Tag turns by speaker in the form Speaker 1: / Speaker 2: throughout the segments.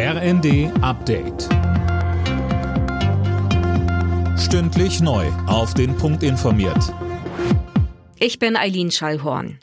Speaker 1: RND Update. Stündlich neu. Auf den Punkt informiert.
Speaker 2: Ich bin Eileen Schallhorn.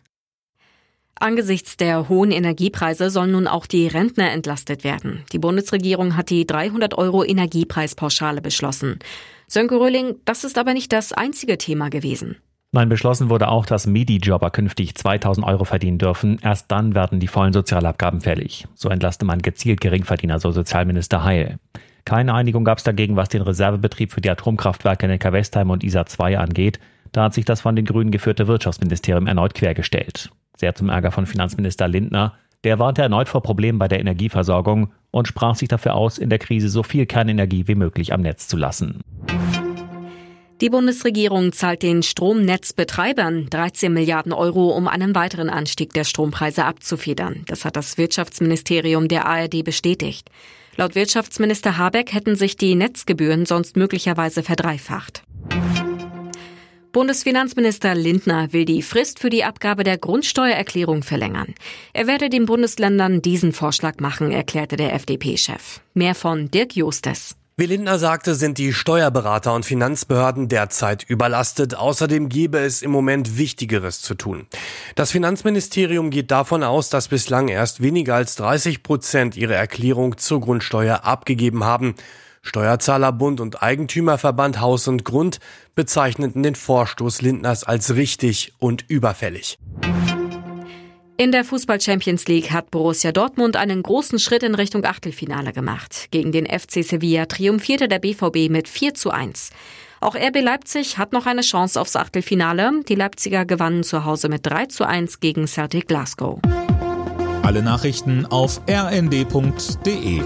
Speaker 2: Angesichts der hohen Energiepreise sollen nun auch die Rentner entlastet werden. Die Bundesregierung hat die 300 Euro Energiepreispauschale beschlossen. Sönke Röhling, das ist aber nicht das einzige Thema gewesen.
Speaker 3: Nein, beschlossen wurde auch, dass Midi-Jobber künftig 2000 Euro verdienen dürfen. Erst dann werden die vollen Sozialabgaben fällig. So entlasste man gezielt Geringverdiener, so Sozialminister Heil. Keine Einigung gab es dagegen, was den Reservebetrieb für die Atomkraftwerke Neckar-Westheim und ISA 2 angeht. Da hat sich das von den Grünen geführte Wirtschaftsministerium erneut quergestellt. Sehr zum Ärger von Finanzminister Lindner. Der warnte erneut vor Problemen bei der Energieversorgung und sprach sich dafür aus, in der Krise so viel Kernenergie wie möglich am Netz zu lassen.
Speaker 2: Die Bundesregierung zahlt den Stromnetzbetreibern 13 Milliarden Euro, um einen weiteren Anstieg der Strompreise abzufedern. Das hat das Wirtschaftsministerium der ARD bestätigt. Laut Wirtschaftsminister Habeck hätten sich die Netzgebühren sonst möglicherweise verdreifacht. Bundesfinanzminister Lindner will die Frist für die Abgabe der Grundsteuererklärung verlängern. Er werde den Bundesländern diesen Vorschlag machen, erklärte der FDP-Chef. Mehr von Dirk Justes.
Speaker 4: Wie Lindner sagte, sind die Steuerberater und Finanzbehörden derzeit überlastet. Außerdem gebe es im Moment Wichtigeres zu tun. Das Finanzministerium geht davon aus, dass bislang erst weniger als 30 Prozent ihre Erklärung zur Grundsteuer abgegeben haben. Steuerzahlerbund und Eigentümerverband Haus und Grund bezeichneten den Vorstoß Lindners als richtig und überfällig.
Speaker 2: In der Fußball Champions League hat Borussia Dortmund einen großen Schritt in Richtung Achtelfinale gemacht. Gegen den FC Sevilla triumphierte der BVB mit 4 zu 1. Auch RB Leipzig hat noch eine Chance aufs Achtelfinale. Die Leipziger gewannen zu Hause mit 3 zu 1 gegen Celtic Glasgow.
Speaker 1: Alle Nachrichten auf rnd.de